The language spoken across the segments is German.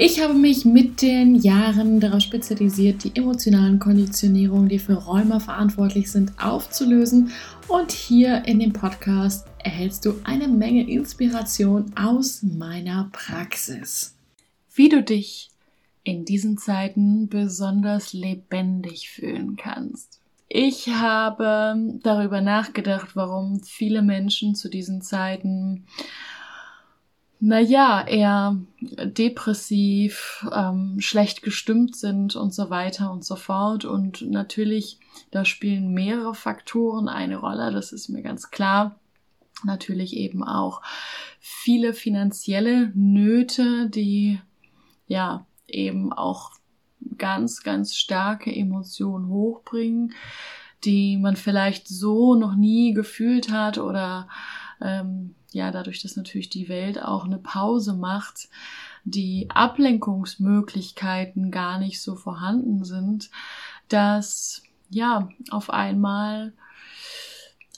Ich habe mich mit den Jahren darauf spezialisiert, die emotionalen Konditionierungen, die für Rheuma verantwortlich sind, aufzulösen. Und hier in dem Podcast erhältst du eine Menge Inspiration aus meiner Praxis. Wie du dich in diesen Zeiten besonders lebendig fühlen kannst. Ich habe darüber nachgedacht, warum viele Menschen zu diesen Zeiten naja, eher depressiv, ähm, schlecht gestimmt sind und so weiter und so fort. Und natürlich, da spielen mehrere Faktoren eine Rolle, das ist mir ganz klar. Natürlich eben auch viele finanzielle Nöte, die ja eben auch ganz, ganz starke Emotionen hochbringen, die man vielleicht so noch nie gefühlt hat oder ähm, ja, dadurch, dass natürlich die Welt auch eine Pause macht, die Ablenkungsmöglichkeiten gar nicht so vorhanden sind, dass ja auf einmal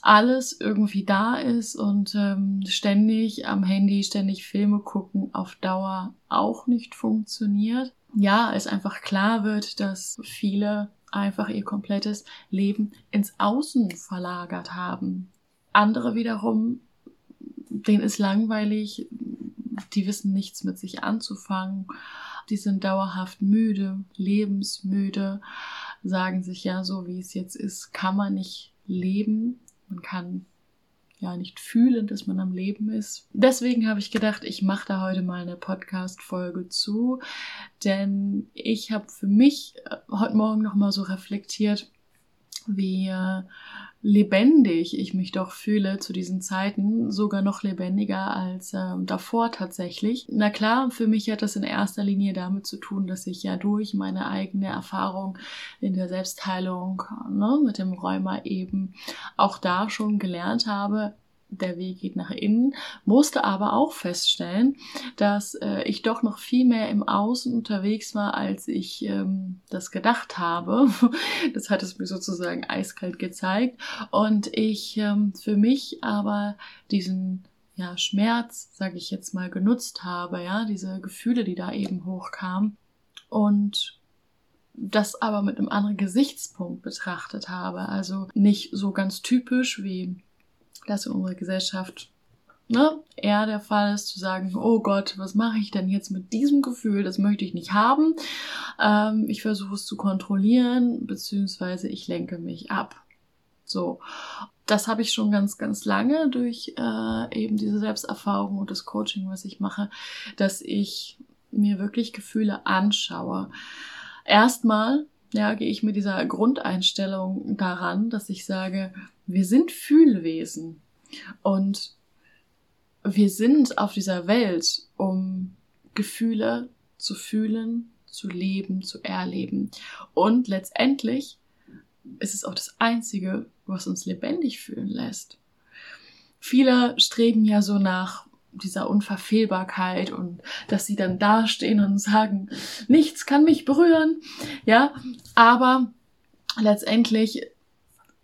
alles irgendwie da ist und ähm, ständig am Handy, ständig Filme gucken auf Dauer auch nicht funktioniert. Ja, es einfach klar wird, dass viele einfach ihr komplettes Leben ins Außen verlagert haben. Andere wiederum denen ist langweilig, die wissen nichts mit sich anzufangen, die sind dauerhaft müde, lebensmüde, sagen sich ja, so wie es jetzt ist, kann man nicht leben, man kann ja nicht fühlen, dass man am Leben ist. Deswegen habe ich gedacht, ich mache da heute mal eine Podcast-Folge zu, denn ich habe für mich äh, heute Morgen noch mal so reflektiert, wie äh, lebendig ich mich doch fühle zu diesen Zeiten, sogar noch lebendiger als äh, davor tatsächlich. Na klar, für mich hat das in erster Linie damit zu tun, dass ich ja durch meine eigene Erfahrung in der Selbstheilung ne, mit dem Rheuma eben auch da schon gelernt habe, der Weg geht nach innen, musste aber auch feststellen, dass äh, ich doch noch viel mehr im Außen unterwegs war, als ich ähm, das gedacht habe. Das hat es mir sozusagen eiskalt gezeigt und ich ähm, für mich aber diesen ja, Schmerz, sage ich jetzt mal, genutzt habe, ja, diese Gefühle, die da eben hochkamen und das aber mit einem anderen Gesichtspunkt betrachtet habe. Also nicht so ganz typisch wie das in unserer Gesellschaft ne, eher der Fall ist, zu sagen, oh Gott, was mache ich denn jetzt mit diesem Gefühl? Das möchte ich nicht haben. Ähm, ich versuche es zu kontrollieren, beziehungsweise ich lenke mich ab. So. Das habe ich schon ganz, ganz lange durch äh, eben diese Selbsterfahrung und das Coaching, was ich mache, dass ich mir wirklich Gefühle anschaue. Erstmal ja, gehe ich mit dieser Grundeinstellung daran, dass ich sage, wir sind Fühlwesen und wir sind auf dieser Welt, um Gefühle zu fühlen, zu leben, zu erleben. Und letztendlich ist es auch das Einzige, was uns lebendig fühlen lässt. Viele streben ja so nach dieser Unverfehlbarkeit und dass sie dann dastehen und sagen, nichts kann mich berühren, ja, aber letztendlich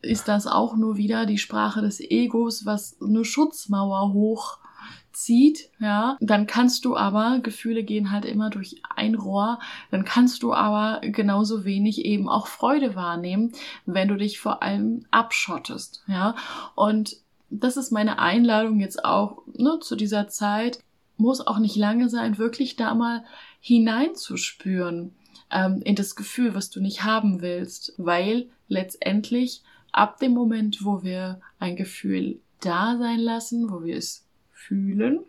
ist das auch nur wieder die Sprache des Egos, was eine Schutzmauer hochzieht, ja, dann kannst du aber, Gefühle gehen halt immer durch ein Rohr, dann kannst du aber genauso wenig eben auch Freude wahrnehmen, wenn du dich vor allem abschottest, ja, und das ist meine Einladung jetzt auch ne, zu dieser Zeit. Muss auch nicht lange sein, wirklich da mal hineinzuspüren ähm, in das Gefühl, was du nicht haben willst, weil letztendlich ab dem Moment, wo wir ein Gefühl da sein lassen, wo wir es fühlen,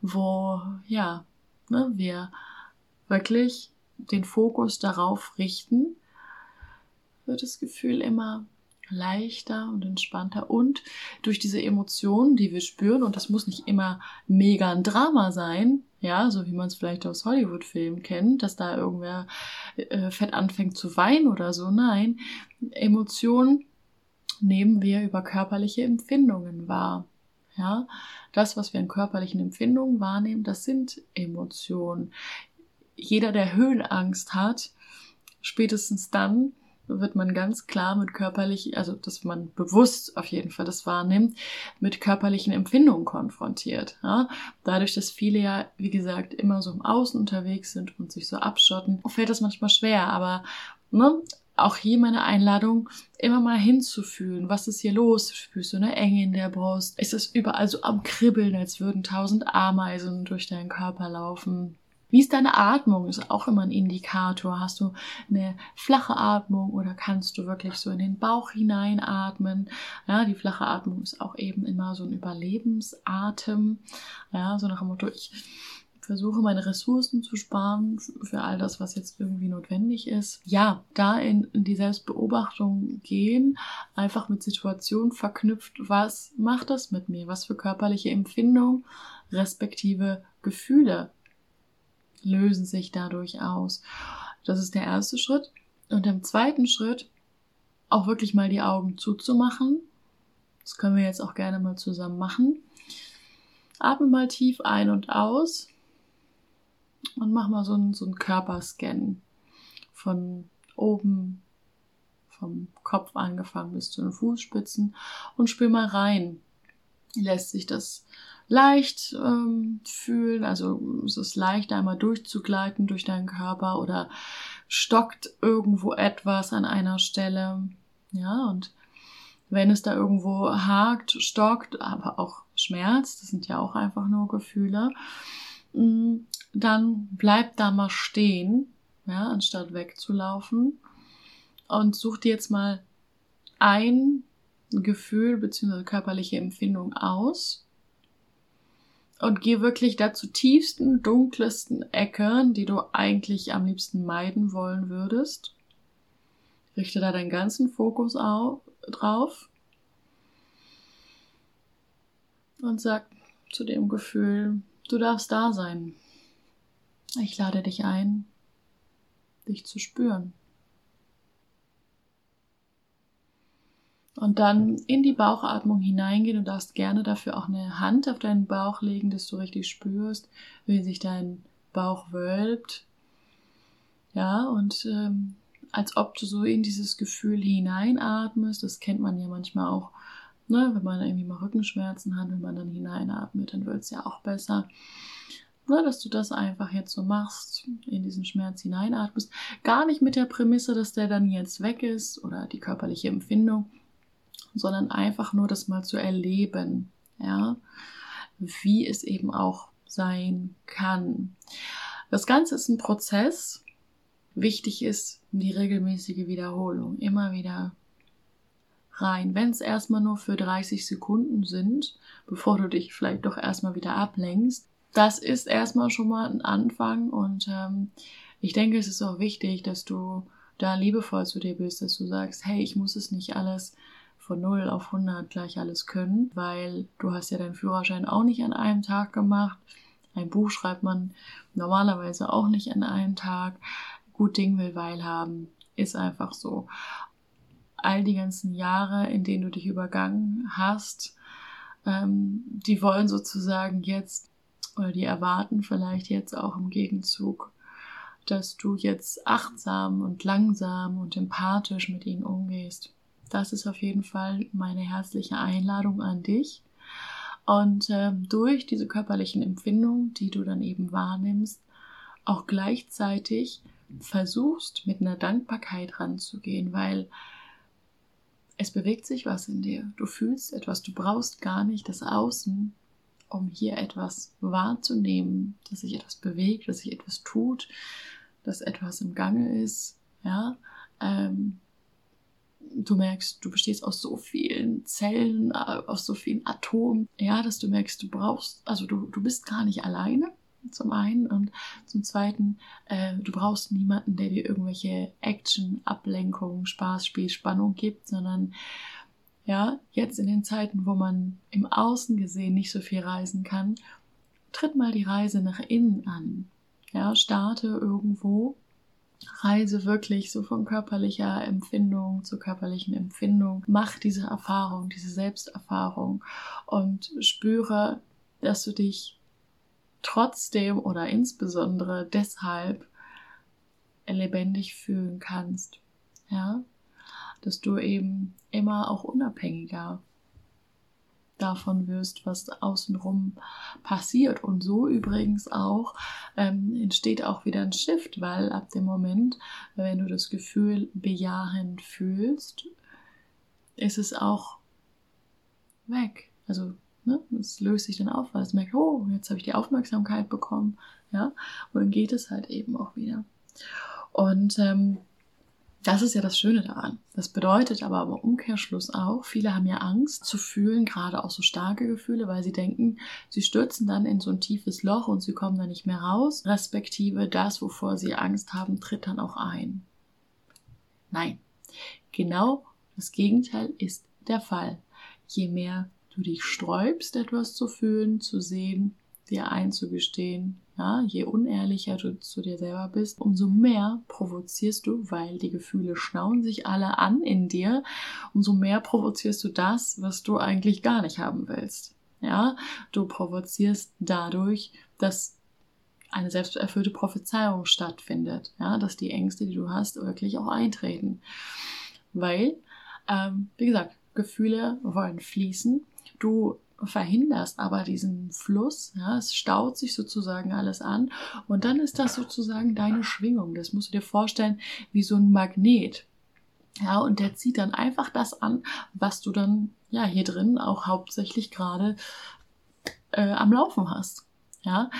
wo ja ne, wir wirklich den Fokus darauf richten, wird das Gefühl immer leichter und entspannter und durch diese Emotionen, die wir spüren, und das muss nicht immer mega ein Drama sein, Ja, so wie man es vielleicht aus Hollywood-Filmen kennt, dass da irgendwer äh, fett anfängt zu weinen oder so. Nein, Emotionen nehmen wir über körperliche Empfindungen wahr. Ja, das, was wir an körperlichen Empfindungen wahrnehmen, das sind Emotionen. Jeder, der Höhenangst hat, spätestens dann wird man ganz klar mit körperlich, also dass man bewusst auf jeden Fall das wahrnimmt, mit körperlichen Empfindungen konfrontiert. Ja? Dadurch, dass viele ja, wie gesagt, immer so im Außen unterwegs sind und sich so abschotten, fällt das manchmal schwer. Aber ne, auch hier meine Einladung, immer mal hinzufühlen, was ist hier los? Spürst du eine Enge in der Brust? Ist es überall so am Kribbeln, als würden tausend Ameisen durch deinen Körper laufen? Wie ist deine Atmung? Ist auch immer ein Indikator. Hast du eine flache Atmung oder kannst du wirklich so in den Bauch hineinatmen? Ja, die flache Atmung ist auch eben immer so ein Überlebensatem. Ja, so nach dem Motto, ich versuche meine Ressourcen zu sparen für all das, was jetzt irgendwie notwendig ist. Ja, da in, die Selbstbeobachtung gehen, einfach mit Situationen verknüpft, was macht das mit mir? Was für körperliche Empfindungen respektive Gefühle lösen sich dadurch aus. Das ist der erste Schritt. Und im zweiten Schritt auch wirklich mal die Augen zuzumachen. Das können wir jetzt auch gerne mal zusammen machen. Atme mal tief ein und aus und mach mal so einen, so einen Körperscan von oben, vom Kopf angefangen bis zu den Fußspitzen und spür mal rein. Lässt sich das leicht ähm, fühlen. Also es ist leicht einmal durchzugleiten durch deinen Körper oder stockt irgendwo etwas an einer Stelle. Ja, und wenn es da irgendwo hakt, stockt, aber auch schmerzt, das sind ja auch einfach nur Gefühle, mm, dann bleib da mal stehen, ja, anstatt wegzulaufen und such dir jetzt mal ein Gefühl bzw. körperliche Empfindung aus und geh wirklich da zu tiefsten, dunklesten Ecken, die du eigentlich am liebsten meiden wollen würdest. Richte da deinen ganzen Fokus auf, drauf und sag zu dem Gefühl, du darfst da sein. Ich lade dich ein, dich zu spüren. Und dann in die Bauchatmung hineingehen. Du darfst gerne dafür auch eine Hand auf deinen Bauch legen, dass du richtig spürst, wie sich dein Bauch wölbt. Ja, und ähm, als ob du so in dieses Gefühl hineinatmest. Das kennt man ja manchmal auch, ne, wenn man irgendwie mal Rückenschmerzen hat, wenn man dann hineinatmet, dann wird es ja auch besser. Ne, dass du das einfach jetzt so machst, in diesen Schmerz hineinatmest. Gar nicht mit der Prämisse, dass der dann jetzt weg ist oder die körperliche Empfindung, sondern einfach nur das mal zu erleben, ja, wie es eben auch sein kann. Das Ganze ist ein Prozess. Wichtig ist die regelmäßige Wiederholung. Immer wieder rein. Wenn es erstmal nur für 30 Sekunden sind, bevor du dich vielleicht doch erstmal wieder ablenkst, das ist erstmal schon mal ein Anfang und ähm, ich denke, es ist auch wichtig, dass du da liebevoll zu dir bist, dass du sagst, hey, ich muss es nicht alles von 0 auf 100 gleich alles können, weil du hast ja deinen Führerschein auch nicht an einem Tag gemacht. Ein Buch schreibt man normalerweise auch nicht an einem Tag. Gut Ding will Weil haben, ist einfach so. All die ganzen Jahre, in denen du dich übergangen hast, ähm, die wollen sozusagen jetzt, oder die erwarten vielleicht jetzt auch im Gegenzug, dass du jetzt achtsam und langsam und empathisch mit ihnen umgehst. Das ist auf jeden Fall meine herzliche Einladung an dich. Und äh, durch diese körperlichen Empfindungen, die du dann eben wahrnimmst, auch gleichzeitig versuchst, mit einer Dankbarkeit ranzugehen, weil es bewegt sich was in dir. Du fühlst etwas, du brauchst gar nicht das Außen, um hier etwas wahrzunehmen, dass sich etwas bewegt, dass sich etwas tut, dass etwas im Gange ist. Ja, ähm, du merkst, du bestehst aus so vielen Zellen, äh, aus so vielen Atomen, ja, dass du merkst, du brauchst, also du, du bist gar nicht alleine, zum einen und zum zweiten, äh, du brauchst niemanden, der dir irgendwelche Action, Ablenkung, Spaß, Spiel, Spannung gibt, sondern ja, jetzt in den Zeiten, wo man im Außen gesehen nicht so viel reisen kann, tritt mal die Reise nach innen an. Ja, starte irgendwo Reise wirklich so von körperlicher Empfindung zu körperlichen Empfindung. Mach diese Erfahrung, diese Selbsterfahrung und spüre, dass du dich trotzdem oder insbesondere deshalb lebendig fühlen kannst. Ja, dass du eben immer auch unabhängiger davon wirst, was außenrum passiert. Und so übrigens auch ähm, entsteht auch wieder ein Shift, weil ab dem Moment, wenn du das Gefühl bejahend fühlst, ist es auch weg. Also ne, es löst sich dann auf, weil es merkt, oh, jetzt habe ich die Aufmerksamkeit bekommen. Ja, und dann geht es halt eben auch wieder. Und ähm, das ist ja das Schöne daran. Das bedeutet aber im Umkehrschluss auch, viele haben ja Angst zu fühlen, gerade auch so starke Gefühle, weil sie denken, sie stürzen dann in so ein tiefes Loch und sie kommen da nicht mehr raus, respektive das, wovor sie Angst haben, tritt dann auch ein. Nein, genau das Gegenteil ist der Fall. Je mehr du dich sträubst, etwas zu fühlen, zu sehen, dir einzugestehen, ja, je unehrlicher du zu dir selber bist, umso mehr provozierst du, weil die Gefühle schnauen sich alle an in dir, umso mehr provozierst du das, was du eigentlich gar nicht haben willst. Ja, du provozierst dadurch, dass eine selbsterfüllte Prophezeiung stattfindet, ja, dass die Ängste, die du hast, wirklich auch eintreten. Weil, ähm, wie gesagt, Gefühle wollen fließen. Du verhinderst aber diesen Fluss, ja, es staut sich sozusagen alles an und dann ist das sozusagen deine Schwingung. Das musst du dir vorstellen wie so ein Magnet. Ja, und der zieht dann einfach das an, was du dann ja hier drin auch hauptsächlich gerade äh, am Laufen hast. Ja,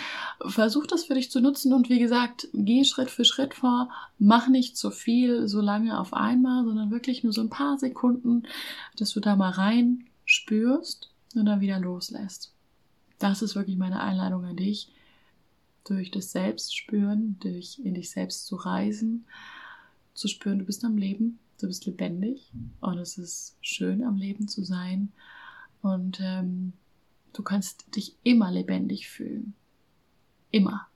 versuch das für dich zu nutzen und wie gesagt, geh Schritt für Schritt vor, mach nicht zu viel so lange auf einmal, sondern wirklich nur so ein paar Sekunden, dass du da mal rein spürst und dann wieder loslässt. Das ist wirklich meine Einladung an dich, durch das Selbstspüren, durch in dich selbst zu reisen, zu spüren, du bist am Leben, du bist lebendig und es ist schön am Leben zu sein und ähm, du kannst dich immer lebendig fühlen. Immer.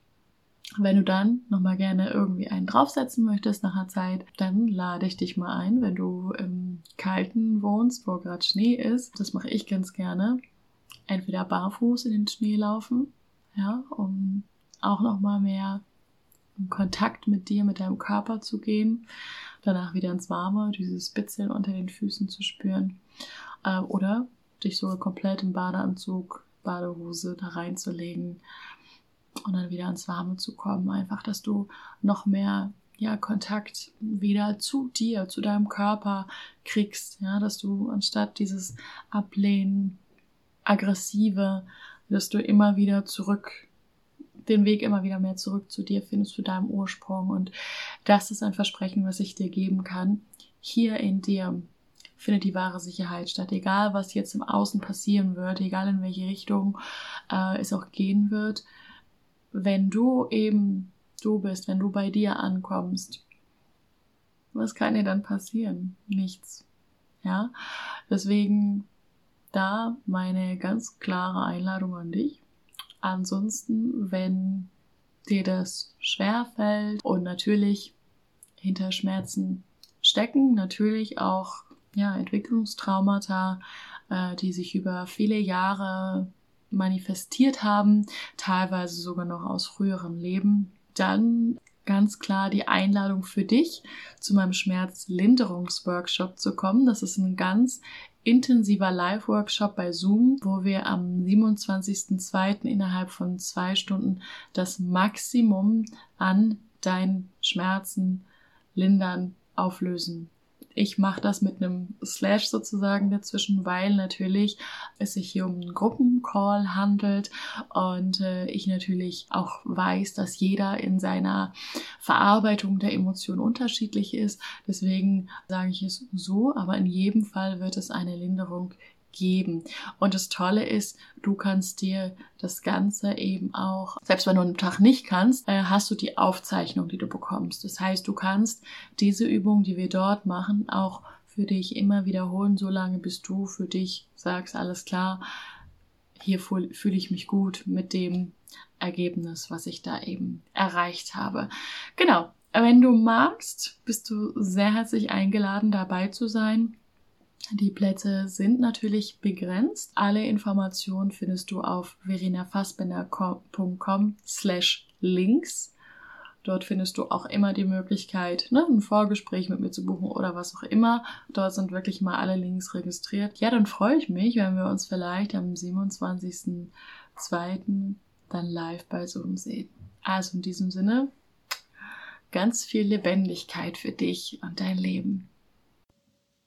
Wenn du dann nochmal gerne irgendwie einen draufsetzen möchtest nach einer Zeit, dann lade ich dich mal ein, wenn du im Kalten wohnst, wo gerade Schnee ist. Das mache ich ganz gerne. Entweder barfuß in den Schnee laufen, ja, um auch nochmal mehr in Kontakt mit dir, mit deinem Körper zu gehen. Danach wieder ins Warme, dieses Spitzeln unter den Füßen zu spüren. Äh, oder dich sogar komplett im Badeanzug, Badehose da reinzulegen und dann wieder ins Warme zu kommen. Einfach, dass du noch mehr ja, Kontakt wieder zu dir, zu deinem Körper kriegst, ja, dass du anstatt dieses Ablehnen, aggressive, dass du immer wieder zurück, den Weg immer wieder mehr zurück zu dir findest, zu deinem Ursprung. Und das ist ein Versprechen, was ich dir geben kann. Hier in dir findet die wahre Sicherheit statt. Egal, was jetzt im Außen passieren wird, egal in welche Richtung äh, es auch gehen wird, wenn du eben du bist, wenn du bei dir ankommst, was kann dir dann passieren? Nichts. Ja, deswegen da meine ganz klare Einladung an dich. Ansonsten, wenn dir das schwer fällt und natürlich hinter Schmerzen stecken, natürlich auch ja, Entwicklungstraumata, äh, die sich über viele Jahre manifestiert haben, teilweise sogar noch aus früherem Leben, dann ganz klar die Einladung für dich, zu meinem Schmerzlinderungsworkshop zu kommen. Das ist ein ganz intensiver Live-Workshop bei Zoom, wo wir am 27.02. innerhalb von zwei Stunden das Maximum an deinen Schmerzen lindern, auflösen ich mache das mit einem Slash sozusagen dazwischen, weil natürlich es sich hier um einen Gruppencall handelt und äh, ich natürlich auch weiß, dass jeder in seiner Verarbeitung der Emotionen unterschiedlich ist. Deswegen sage ich es so, aber in jedem Fall wird es eine Linderung geben. Und das Tolle ist, du kannst dir das Ganze eben auch, selbst wenn du einen Tag nicht kannst, äh, hast du die Aufzeichnung, die du bekommst. Das heißt, du kannst diese Übung, die wir dort machen, auch für dich immer wiederholen, solange bis du für dich sagst, alles klar, hier fühle ich mich gut mit dem, Ergebnis, was ich da eben erreicht habe. Genau. Wenn du magst, bist du sehr herzlich eingeladen, dabei zu sein. Die Plätze sind natürlich begrenzt. Alle Informationen findest du auf verenafassbender.com slash links. Dort findest du auch immer die Möglichkeit, ne, ein Vorgespräch mit mir zu buchen oder was auch immer. Dort sind wirklich mal alle Links registriert. Ja, dann freue ich mich, wenn wir uns vielleicht am 27.02. dann live bei Zoom sehen. Also in diesem Sinne, ganz viel Lebendigkeit für dich und dein Leben.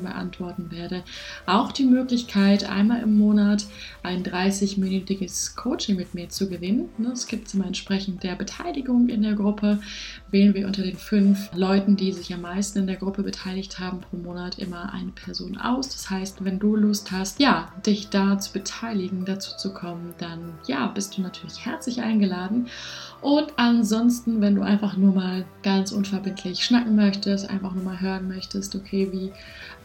Fragen beantworten werde. Auch die Möglichkeit, einmal im Monat ein 30-minütiges Coaching mit mir zu gewinnen. Es gibt immer entsprechend der Beteiligung in der Gruppe. Wählen wir unter den fünf Leuten, die sich am meisten in der Gruppe beteiligt haben, pro Monat immer eine Person aus. Das heißt, wenn du Lust hast, ja, dich da zu beteiligen, dazu zu kommen, dann ja, bist du natürlich herzlich eingeladen. Und ansonsten, wenn du einfach nur mal ganz unverbindlich schnacken möchtest, einfach nur mal hören möchtest, okay, wie